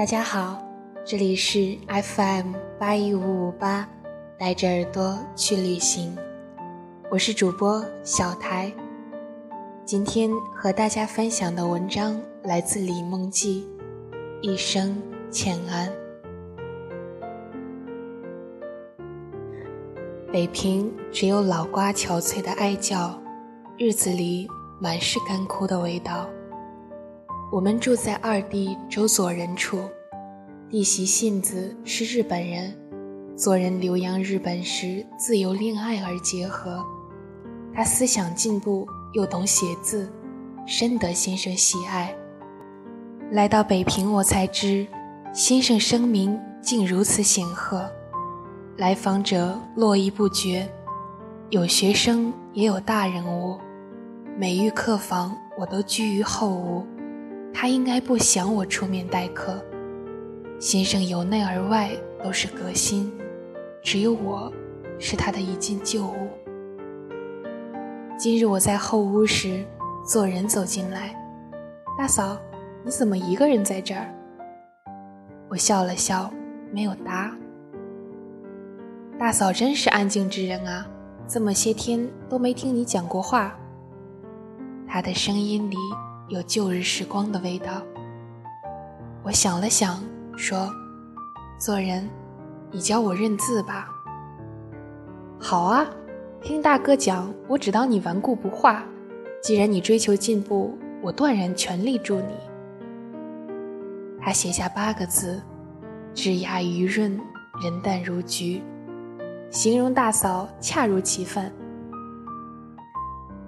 大家好，这里是 FM 八一五五八，带着耳朵去旅行，我是主播小台。今天和大家分享的文章来自李梦记，《一生浅安》。北平只有老瓜憔悴的哀叫，日子里满是干枯的味道。我们住在二弟周佐人处，弟媳信子是日本人，佐人留洋日本时自由恋爱而结合。他思想进步，又懂写字，深得先生喜爱。来到北平，我才知先生声名竟如此显赫，来访者络绎不绝，有学生也有大人物，每遇客房，我都居于后屋。他应该不想我出面待客。先生由内而外都是革新，只有我是他的一件旧物。今日我在后屋时，做人走进来，大嫂，你怎么一个人在这儿？我笑了笑，没有答。大嫂真是安静之人啊，这么些天都没听你讲过话。他的声音里。有旧日时光的味道。我想了想，说：“做人，你教我认字吧。”好啊，听大哥讲，我只当你顽固不化。既然你追求进步，我断然全力助你。他写下八个字：“枝桠余润，人淡如菊”，形容大嫂恰如其分。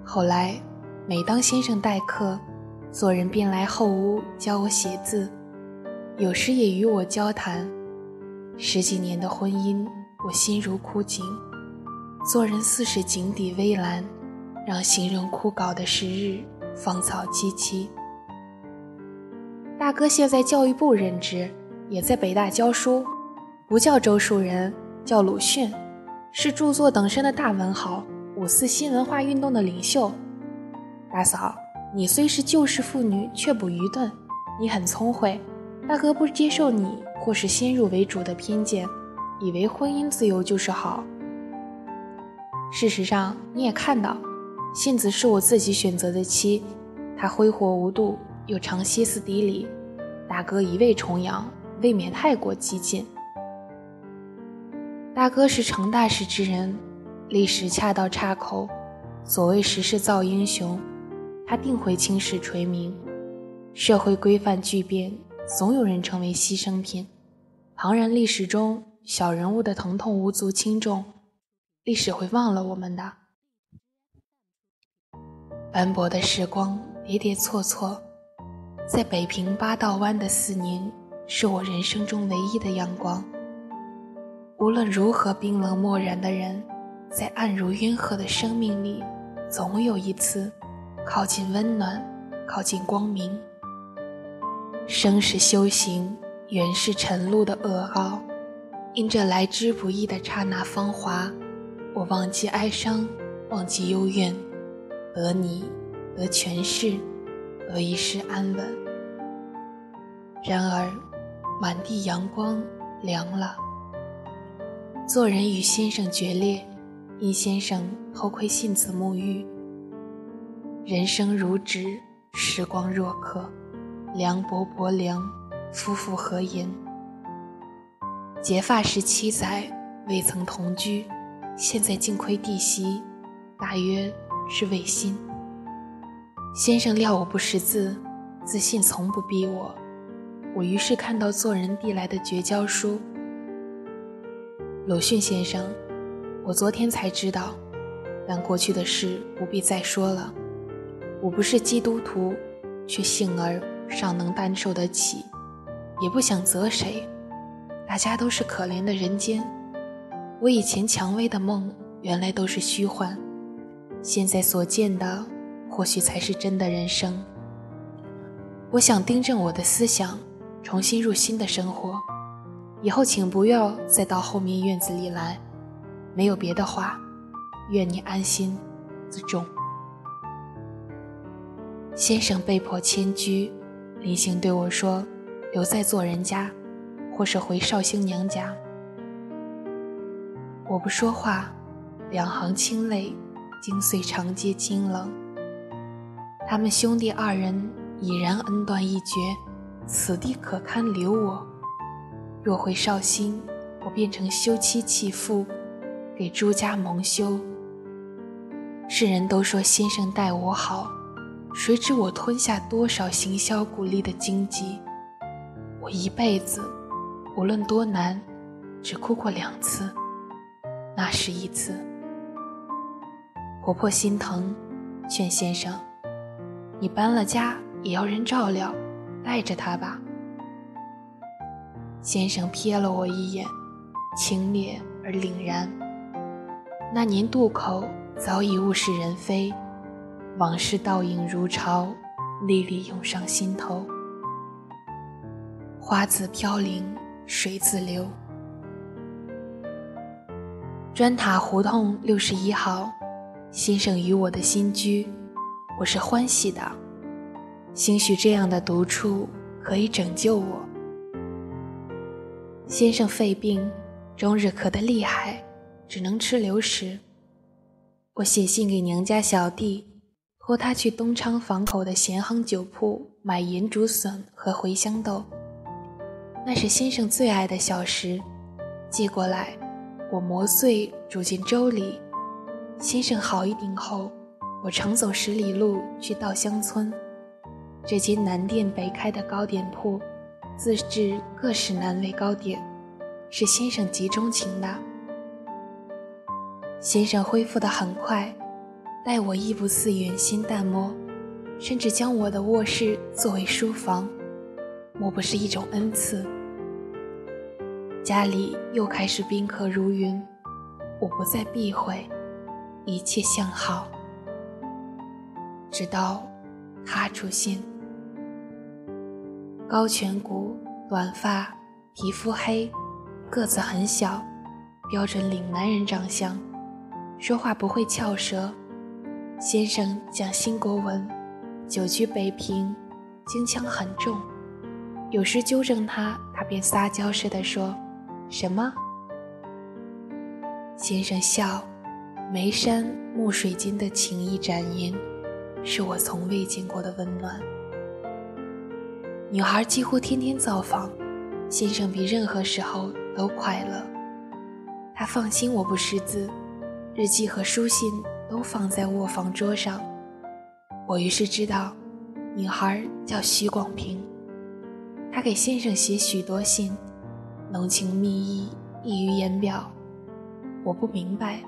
后来，每当先生待客，做人便来后屋教我写字，有时也与我交谈。十几年的婚姻，我心如枯井。做人似是井底微澜，让形容枯槁的时日芳草萋萋。大哥现在教育部任职，也在北大教书，不叫周树人，叫鲁迅，是著作等身的大文豪，五四新文化运动的领袖。大嫂。你虽是旧式妇女，却不愚钝。你很聪慧，大哥不接受你或是先入为主的偏见，以为婚姻自由就是好。事实上，你也看到，信子是我自己选择的妻，她挥霍无度，又常歇斯底里。大哥一味崇洋，未免太过激进。大哥是成大事之人，历史恰到岔口，所谓时势造英雄。他定会青史垂名，社会规范巨变，总有人成为牺牲品。旁人历史中小人物的疼痛无足轻重，历史会忘了我们的。斑驳的时光跌跌错错，在北平八道湾的四年，是我人生中唯一的阳光。无论如何冰冷漠然的人，在暗如云河的生命里，总有一次。靠近温暖，靠近光明。生是修行，缘是晨露的噩耗。因这来之不易的刹那芳华，我忘记哀伤，忘记幽怨，得你，得全世，得一世安稳。然而，满地阳光凉了。做人与先生决裂，因先生偷窥信子沐浴。人生如纸，时光若客，凉薄薄凉，夫妇何言？结发十七载，未曾同居，现在竟亏弟媳，大约是违心。先生料我不识字，自信从不逼我。我于是看到做人递来的绝交书。鲁迅先生，我昨天才知道，但过去的事不必再说了。我不是基督徒，却幸而尚能担受得起，也不想责谁。大家都是可怜的人间。我以前蔷薇的梦，原来都是虚幻。现在所见的，或许才是真的人生。我想订正我的思想，重新入新的生活。以后请不要再到后面院子里来。没有别的话，愿你安心自重。先生被迫迁居，临行对我说：“留在做人家，或是回绍兴娘家。我不说话，两行清泪惊碎长街清冷。他们兄弟二人已然恩断义绝，此地可堪留我？若回绍兴，我变成休妻弃妇，给朱家蒙羞。世人都说先生待我好，谁知我吞下多少行销鼓励的荆棘？我一辈子，无论多难，只哭过两次。那是一次，婆婆心疼，劝先生：“你搬了家也要人照料，带着他吧。”先生瞥了我一眼，清冽而凛然。那年渡口早已物是人非，往事倒影如潮，历历涌上心头。花自飘零，水自流。砖塔胡同六十一号，先生与我的新居，我是欢喜的。兴许这样的独处可以拯救我。先生肺病，终日咳得厉害，只能吃流食。我写信给娘家小弟，托他去东昌坊口的咸亨酒铺买盐竹笋和茴香豆，那是先生最爱的小食，寄过来。我磨碎煮进粥里，先生好一点后，我常走十里路去稻香村，这间南店北开的糕点铺，自制各式南味糕点，是先生极钟情的。先生恢复得很快，待我亦不似远心淡漠，甚至将我的卧室作为书房，莫不是一种恩赐？家里又开始宾客如云，我不再避讳，一切向好。直到他出现，高颧骨、短发、皮肤黑，个子很小，标准岭南人长相，说话不会翘舌。先生讲新国文，久居北平，京腔很重，有时纠正他，他便撒娇似的说。什么？先生笑，眉山暮水间的情意展颜，是我从未见过的温暖。女孩几乎天天造访，先生比任何时候都快乐。他放心我不识字，日记和书信都放在卧房桌上。我于是知道，女孩叫徐广平。她给先生写许多信。浓情蜜意溢于言表，我不明白，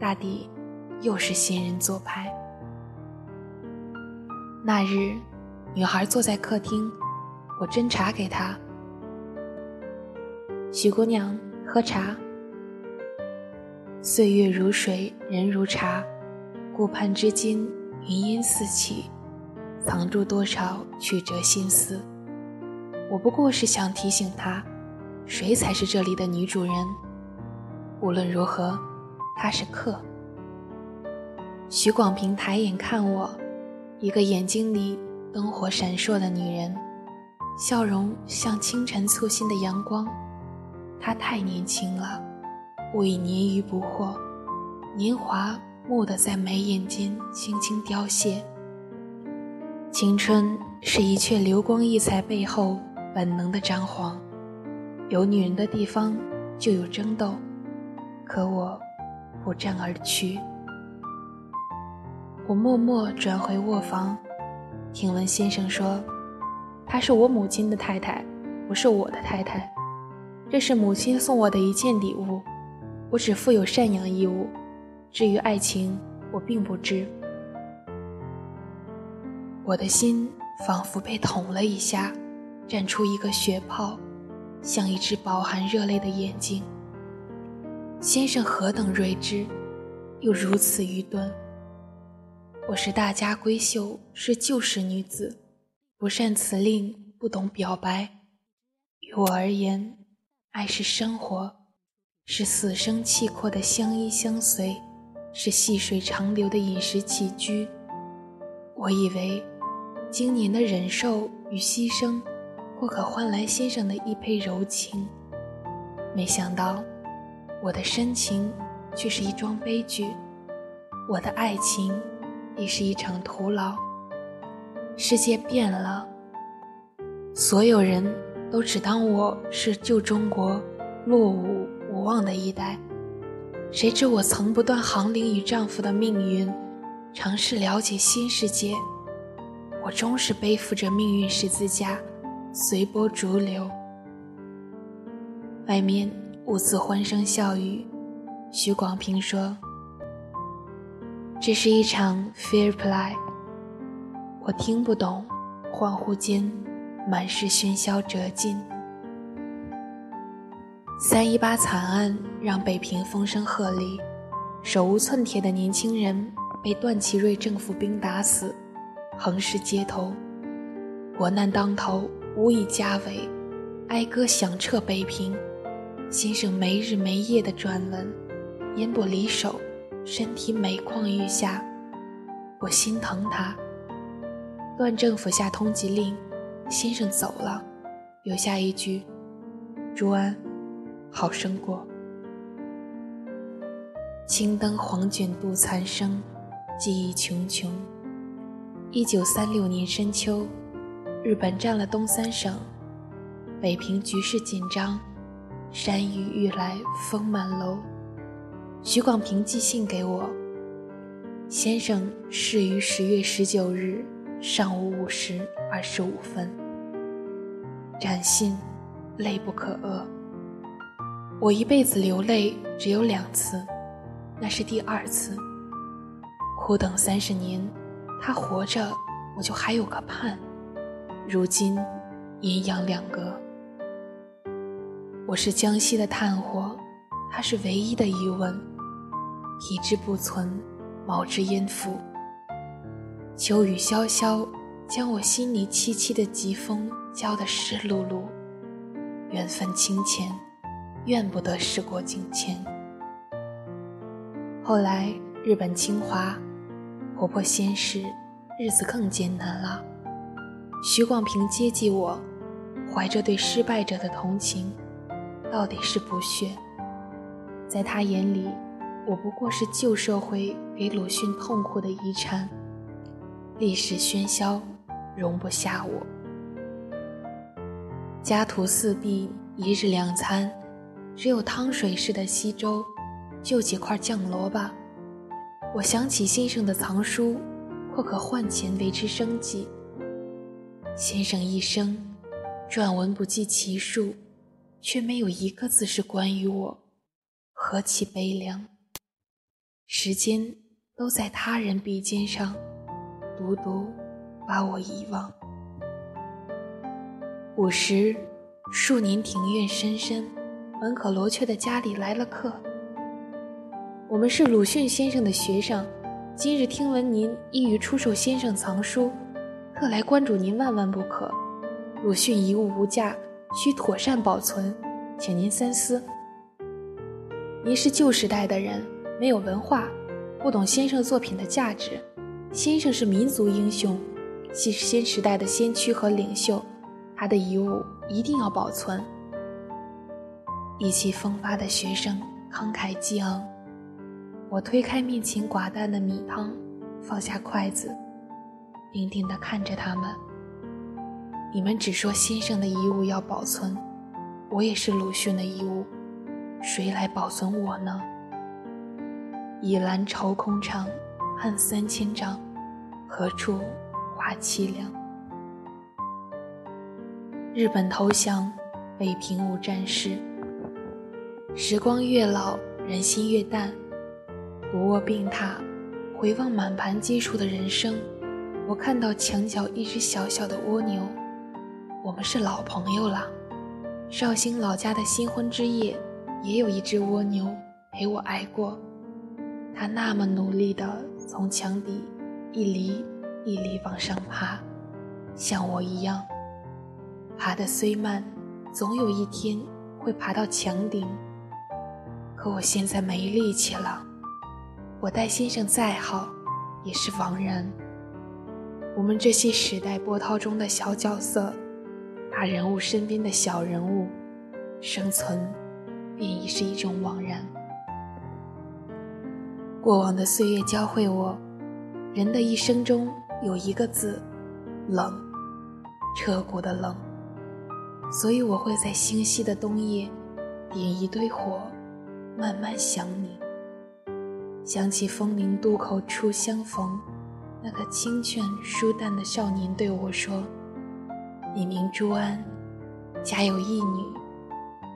大抵又是新人做派。那日，女孩坐在客厅，我斟茶给她。许姑娘喝茶。岁月如水，人如茶，顾盼之间，云烟四起，藏住多少曲折心思？我不过是想提醒她。谁才是这里的女主人？无论如何，她是客。徐广平抬眼看我，一个眼睛里灯火闪烁的女人，笑容像清晨簇新的阳光。她太年轻了，我已年逾不惑，年华蓦地在眉眼间轻轻凋谢。青春是一阙流光溢彩背后本能的张狂。有女人的地方就有争斗，可我不战而去。我默默转回卧房，听闻先生说：“她是我母亲的太太，不是我的太太。这是母亲送我的一件礼物，我只负有赡养义务。至于爱情，我并不知。”我的心仿佛被捅了一下，绽出一个血泡。像一只饱含热泪的眼睛。先生何等睿智，又如此愚钝。我是大家闺秀，是旧时女子，不善辞令，不懂表白。于我而言，爱是生活，是死生契阔的相依相随，是细水长流的饮食起居。我以为，今年的忍受与牺牲。或可换来先生的一杯柔情。没想到，我的深情却是一桩悲剧，我的爱情亦是一场徒劳。世界变了，所有人都只当我是旧中国落伍无望的一代。谁知我曾不断航领与丈夫的命运，尝试了解新世界。我终是背负着命运十字架，随波逐流。外面兀自欢声笑语。徐广平说：“这是一场 fair play。”我听不懂，恍惚间，满是喧嚣折尽。三一八惨案让北平风声鹤唳，手无寸铁的年轻人被段祺瑞政府兵打死。横尸街头，国难当头，无以家为，哀歌响彻北平。先生没日没夜的转文，烟不离手，身体每况愈下。我心疼他。段政府下通缉令，先生走了，留下一句：“朱安，好生过。”青灯黄卷渡残生，记忆穷穷。一九三六年深秋，日本占了东三省，北平局势紧张，山雨欲来风满楼。徐广平寄信给我，先生逝于十月十九日上午五时二十五分。展信，泪不可遏。我一辈子流泪只有两次，那是第二次。苦等三十年。他活着，我就还有个盼；如今，阴阳两隔。我是江西的炭火，他是唯一的疑问。体之不存，毛之焉附？秋雨潇潇，将我心里凄凄的疾风浇得湿漉漉。缘分清浅，怨不得时过境迁。后来，日本侵华。婆婆先逝，日子更艰难了。徐广平接济我，怀着对失败者的同情，到底是不屑。在他眼里，我不过是旧社会给鲁迅痛苦的遗产。历史喧嚣，容不下我。家徒四壁，一日两餐，只有汤水似的稀粥，就几块酱萝卜。我想起先生的藏书，或可换钱维持生计。先生一生撰文不计其数，却没有一个字是关于我，何其悲凉！时间都在他人笔尖上，独独把我遗忘。午时，数年庭院深深，门可罗雀的家里来了客。我们是鲁迅先生的学生，今日听闻您意欲出售先生藏书，特来关注您，万万不可。鲁迅遗物无价，需妥善保存，请您三思。您是旧时代的人，没有文化，不懂先生作品的价值。先生是民族英雄，既是新时代的先驱和领袖，他的遗物一定要保存。意气风发的学生慷慨激昂。我推开面前寡淡的米汤，放下筷子，定定地看着他们。你们只说先生的遗物要保存，我也是鲁迅的遗物，谁来保存我呢？倚栏愁空怅，恨三千丈，何处话凄凉？日本投降，北平无战事。时光越老，人心越淡。不卧病榻，回望满盘皆输的人生，我看到墙角一只小小的蜗牛。我们是老朋友了。绍兴老家的新婚之夜，也有一只蜗牛陪我挨过。它那么努力地从墙底一粒一粒往上爬，像我一样。爬得虽慢，总有一天会爬到墙顶。可我现在没力气了。我待先生再好，也是枉然。我们这些时代波涛中的小角色，大人物身边的小人物，生存便已是一种枉然。过往的岁月教会我，人的一生中有一个字，冷，彻骨的冷。所以我会在星稀的冬夜，点一堆火，慢慢想你。想起枫林渡口初相逢，那个清劝疏淡的少年对我说：“你名朱安，家有一女，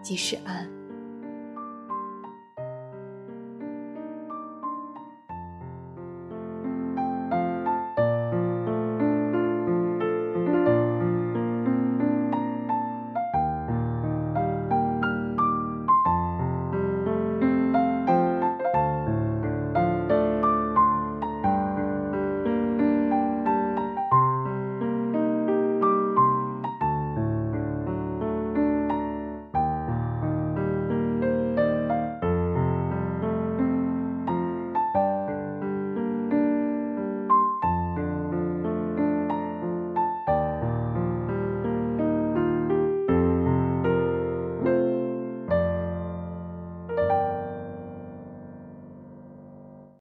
即是安。”